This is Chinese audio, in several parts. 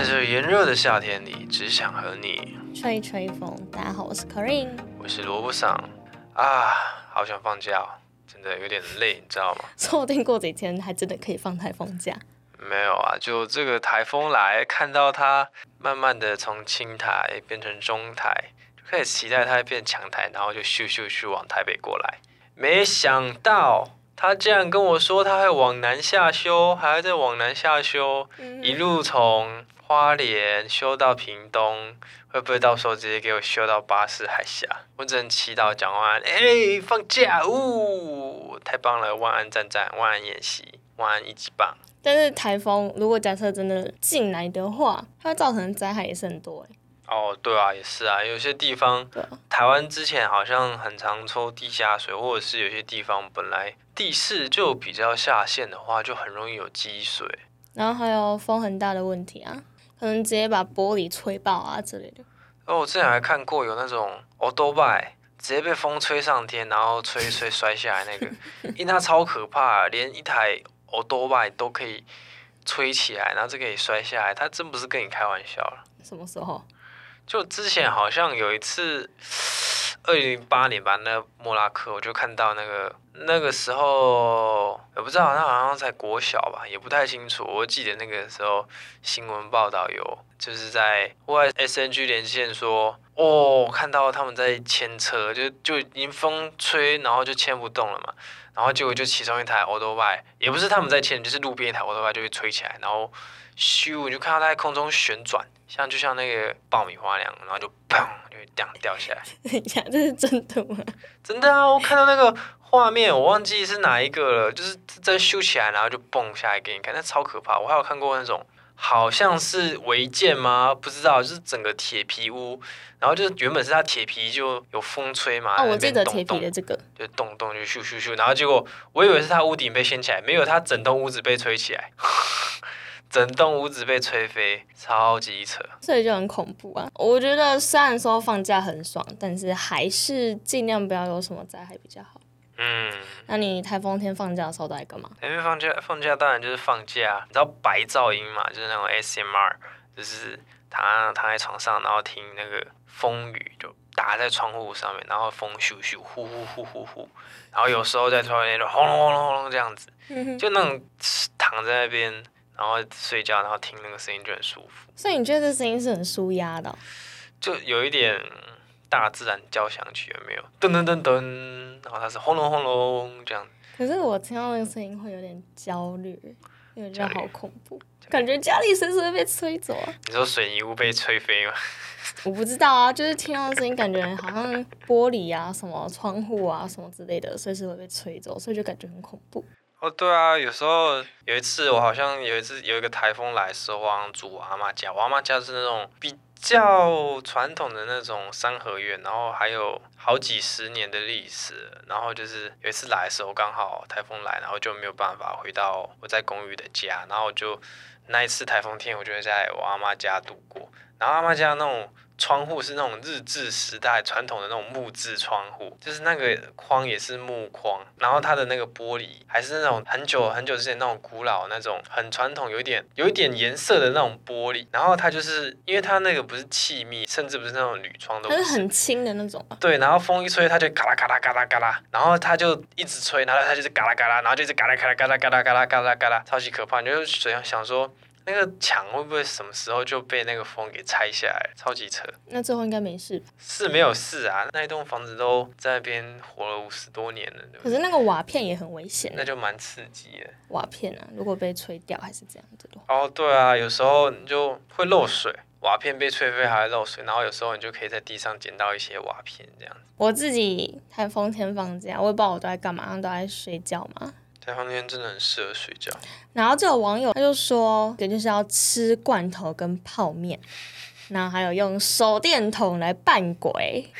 在这炎热的夏天里，只想和你吹吹风。大家好，我是 Corinne。我是萝卜桑啊，好想放假哦，真的有点累，你知道吗？说不定过几天还真的可以放台风假。没有啊，就这个台风来，看到它慢慢的从青台变成中台，就开始期待它变强台，然后就咻咻咻往台北过来。没想到他竟然跟我说他会往南下修，还要再往南下修，一路从花莲修到屏东，会不会到时候直接给我修到巴士海峡？我只能祈祷蒋万安，哎，放假呜，太棒了！万安站站，万安演习，万安一级棒。但是台风如果假设真的进来的话，它造成的灾害也是很多哎。哦，对啊，也是啊，有些地方，台湾之前好像很常抽地下水，或者是有些地方本来地势就比较下陷的话，就很容易有积水。然后还有风很大的问题啊，可能直接把玻璃吹爆啊之类的。哦，我之前还看过有那种欧多拜直接被风吹上天，然后吹一吹摔下来那个，因为它超可怕，连一台欧多拜都可以吹起来，然后这个也摔下来，它真不是跟你开玩笑了。什么时候？就之前好像有一次，二零零八年吧，那莫拉克我就看到那个那个时候，我不知道，他好像在国小吧，也不太清楚。我记得那个时候新闻报道有，就是在外 SNG 连线说，哦，看到他们在牵车，就就已经风吹，然后就牵不动了嘛。然后结果就其中一台 o 多 o 也不是他们在牵，就是路边一台 o 多 o 就会吹起来，然后咻，你就看到它在空中旋转。像就像那个爆米花那样，然后就砰就这样掉下来。等一下，这是真的吗？真的啊！我看到那个画面，我忘记是哪一个了，就是在修起来，然后就蹦下来给你看，那超可怕。我还有看过那种，好像是违建吗？不知道，就是整个铁皮屋，然后就是原本是它铁皮就有风吹嘛，哦，我记得铁皮的这个，就动动就咻咻咻，然后结果我以为是它屋顶被掀起来，没有，它整栋屋子被吹起来。整栋屋子被吹飞，超级扯，所以就很恐怖啊！我觉得虽然说放假很爽，但是还是尽量不要有什么灾害比较好。嗯，那你台风天放假的时候都在干嘛？台风放假，放假当然就是放假。你知道白噪音嘛？就是那种 SMR，就是躺躺在床上，然后听那个风雨就打在窗户上面，然后风咻咻呼呼呼呼呼，然后有时候在窗边就轰隆轰隆轰隆这样子，就那种躺在那边。然后睡觉，然后听那个声音就很舒服。所以你觉得这声音是很舒压的？就有一点大自然交响曲，有没有？噔噔噔噔，然后它是轰隆轰隆这样。可是我听到那个声音会有点焦虑，因为觉得好恐怖，感觉家里随时会被吹走啊。你说水泥屋被吹飞吗？我不知道啊，就是听到声音，感觉好像玻璃啊、什么窗户啊、什么之类的，随时会被吹走，所以就感觉很恐怖。哦，对啊，有时候有一次，我好像有一次有一个台风来的时候，我住我阿妈家，我阿妈家是那种比较传统的那种三合院，然后还有好几十年的历史，然后就是有一次来的时候，刚好台风来，然后就没有办法回到我在公寓的家，然后就那一次台风天，我就在我阿妈家度过，然后阿妈家那种。窗户是那种日治时代传统的那种木质窗户，就是那个框也是木框，然后它的那个玻璃还是那种很久很久之前那种古老那种很传统，有一点有一点颜色的那种玻璃，然后它就是因为它那个不是气密，甚至不是那种铝窗，都是很轻的那种。对，然后风一吹，它就嘎啦嘎啦嘎啦嘎啦，然后它就一直吹，然后它就是嘎啦嘎啦，然后就是嘎啦嘎啦嘎啦嘎啦嘎啦嘎啦嘎啦，超级可怕，你就想想说。那个墙会不会什么时候就被那个风给拆下来？超级扯。那最后应该没事。是没有事啊，那一栋房子都在那边活了五十多年了。可是那个瓦片也很危险。那就蛮刺激的。瓦片啊，如果被吹掉还是这样子的。哦，对啊，有时候你就会漏水，瓦片被吹飞还会漏水，然后有时候你就可以在地上捡到一些瓦片这样子。我自己台风天放假，我也不知道我都在干嘛，都在睡觉嘛。台风天真的很适合睡觉。然后就有网友他就说，就是要吃罐头跟泡面，然后还有用手电筒来扮鬼，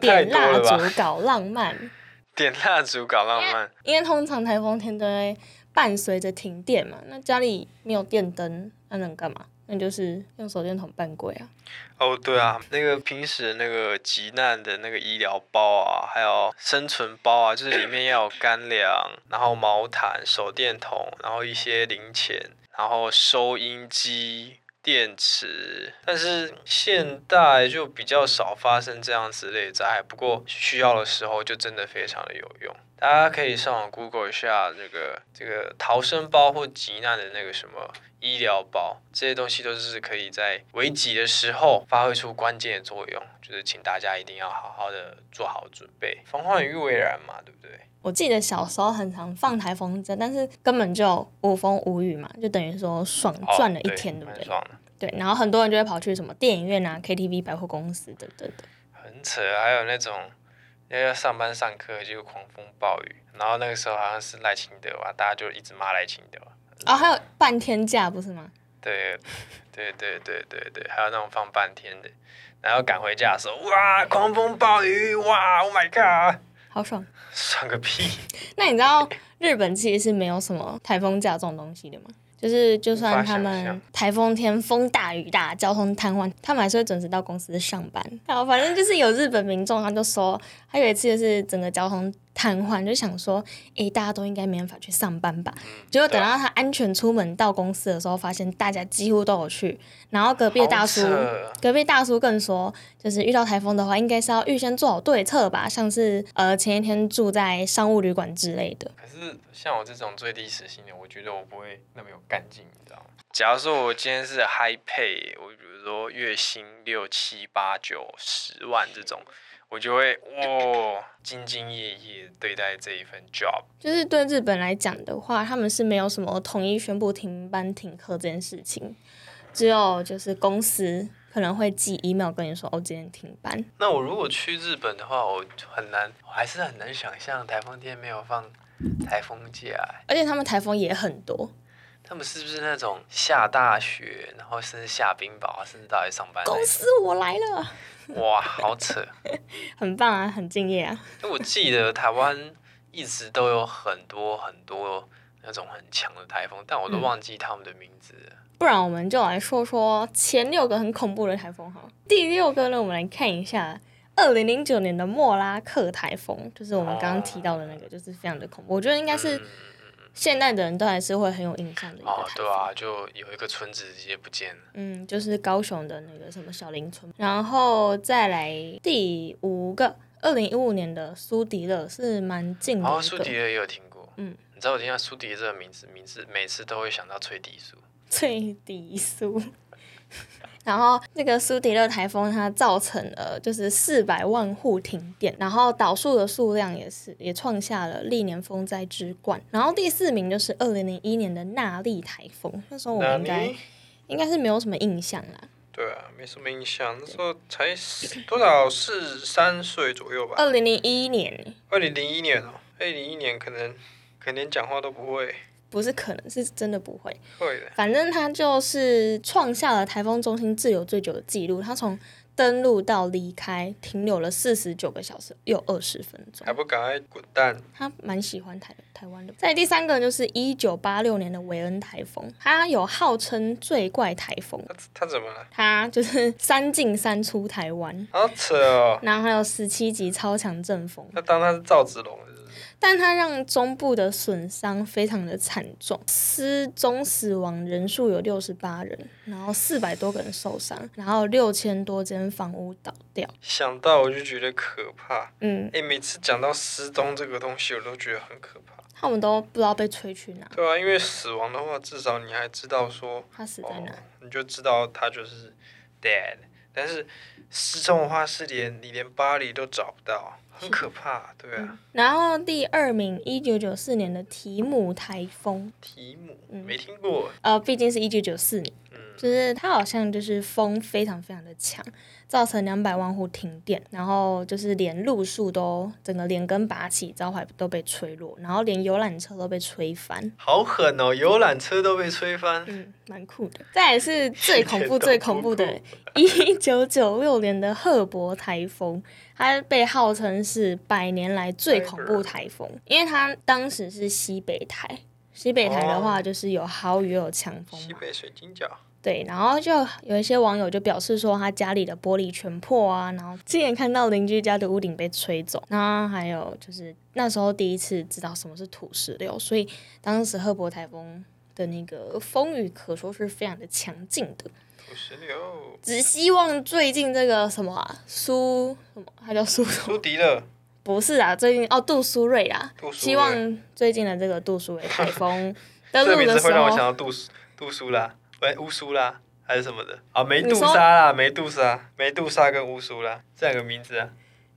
点蜡烛搞浪漫，点蜡烛搞浪漫。因为通常台风天都会伴随着停电嘛，那家里没有电灯，那能干嘛？那就是用手电筒扮鬼啊！哦，对啊，那个平时那个急难的那个医疗包啊，还有生存包啊，就是里面要有干粮，然后毛毯、手电筒，然后一些零钱，然后收音机，电池，但是现代就比较少发生这样子类灾害。不过需要的时候就真的非常的有用。大家可以上网 Google 一下这个这个逃生包或急难的那个什么医疗包，这些东西都是可以在危急的时候发挥出关键的作用。就是请大家一定要好好的做好准备，防患于未然嘛，对不对？我记得小时候很常放台风筝，但是根本就无风无雨嘛，就等于说爽赚了一天，对不对？对，然后很多人就会跑去什么电影院啊、KTV、百货公司等等的。很扯，还有那种要要上班上课就狂风暴雨，然后那个时候好像是赖清德吧，大家就一直骂赖清德。啊，还有半天假不是吗？对，对对对对对，还有那种放半天的。然后赶回家的时候，哇，狂风暴雨，哇，Oh my god，好爽，爽个屁！那你知道日本其实是没有什么台风假这种东西的吗？就是就算他们台风天风大雨大，交通瘫痪，他们还是会准时到公司上班。然后反正就是有日本民众，他就说，他有一次就是整个交通。瘫痪就想说，诶，大家都应该没办法去上班吧？结果等到他安全出门到公司的时候，发现大家几乎都有去。然后隔壁大叔，隔壁大叔更说，就是遇到台风的话，应该是要预先做好对策吧，像是呃前一天住在商务旅馆之类的。可是像我这种最低时薪的，我觉得我不会那么有干劲，你知道吗？假如说我今天是 high pay，我比如说月薪六七八九十万这种。我就会哇，兢兢业业对待这一份 job。就是对日本来讲的话，他们是没有什么统一宣布停班停课这件事情，只有就是公司可能会寄 email 跟你说哦，今天停班。那我如果去日本的话，我很难，我还是很难想象台风天没有放台风假。而且他们台风也很多。他们是不是那种下大雪，然后甚至下冰雹，甚至到来上班？公司我来了。哇，好扯！很棒啊，很敬业啊。我记得台湾一直都有很多很多那种很强的台风，但我都忘记他们的名字。不然我们就来说说前六个很恐怖的台风哈。第六个呢，我们来看一下二零零九年的莫拉克台风，就是我们刚刚提到的那个，就是非常的恐怖。我觉得应该是。现代的人都还是会很有印象的一个哦，对啊，就有一个村子直接不见了。嗯，就是高雄的那个什么小林村。然后再来第五个，二零一五年的苏迪勒是蛮近的。哦，苏迪勒也有听过。嗯，你知道我听到苏迪勒这个名字，名字每次都会想到翠迪苏。翠迪苏。然后那个苏迪勒台风，它造成了就是四百万户停电，然后倒数的数量也是也创下了历年风灾之冠。然后第四名就是二零零一年的纳利台风，那时候我们应该应该是没有什么印象啦。对啊，没什么印象，那时候才多少四三岁左右吧。二零零一年。二零零一年哦，二零零一年可能可能连讲话都不会。不是可能是真的不会，会的。反正他就是创下了台风中心滞留最久的记录，他从登陆到离开停留了四十九个小时又二十分钟，还不赶快滚蛋！他蛮喜欢台台湾的。再第三个就是一九八六年的韦恩台风，他有号称最怪台风。他怎么了？他就是三进三出台湾，好扯哦。然后还有十七级超强阵风。那当他是赵子龙。但它让中部的损伤非常的惨重，失踪死亡人数有六十八人，然后四百多个人受伤，然后六千多间房屋倒掉。想到我就觉得可怕。嗯，哎，每次讲到失踪这个东西，我都觉得很可怕。他们都不知道被吹去哪。对啊，因为死亡的话，至少你还知道说他死在哪，你就知道他就是 dead。但是失踪的话，是连你连巴黎都找不到。很可怕，对啊。然后第二名，一九九四年的提姆台风。提姆，没听过。呃，毕竟是一九九四年，就是它好像就是风非常非常的强，造成两百万户停电，然后就是连路树都整个连根拔起，招牌都被吹落，然后连游览车都被吹翻。好狠哦，游览车都被吹翻。嗯，蛮酷的。再是最恐怖、最恐怖的，一九九六年的赫伯台风。它被号称是百年来最恐怖台风，因为它当时是西北台，西北台的话就是有豪雨有强风。西北水晶角。对，然后就有一些网友就表示说，他家里的玻璃全破啊，然后亲眼看到邻居家的屋顶被吹走，然后还有就是那时候第一次知道什么是土石流，所以当时赫伯台风的那个风雨可说是非常的强劲的。土石流。只希望最近这个什么啊，苏什么，他叫苏苏迪勒。不是啊，最近哦，杜苏芮啦。希望最近的这个杜苏芮台风 登陆的时候，会让我想到杜苏杜苏拉，喂乌苏拉还是什么的啊？梅杜莎啦，梅杜莎，梅杜莎跟乌苏拉这两个名字啊，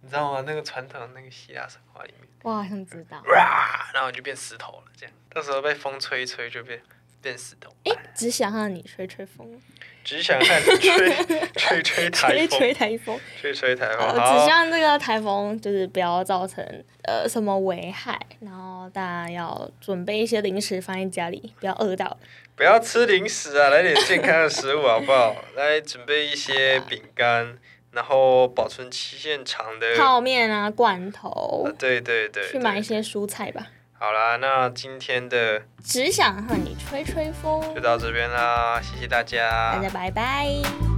你知道吗？那个传统那个希腊神话里面，我好像知道。哇，然后就变石头了，这样，到时候被风吹一吹就变变石头。哎，只想让你吹吹风，只想和你吹 吹吹台风，吹台风。吹吹台风。呃，只好希，望这个台风就是不要造成呃什么危害，然后大家要准备一些零食放在家里，不要饿到。不要吃零食啊，来点健康的食物好不好？来准备一些饼干，然后保存期限长的。泡面啊，罐头对对，对去买一些蔬菜吧。好啦，那今天的只想和你吹吹风，就到这边啦，谢谢大家大家拜拜。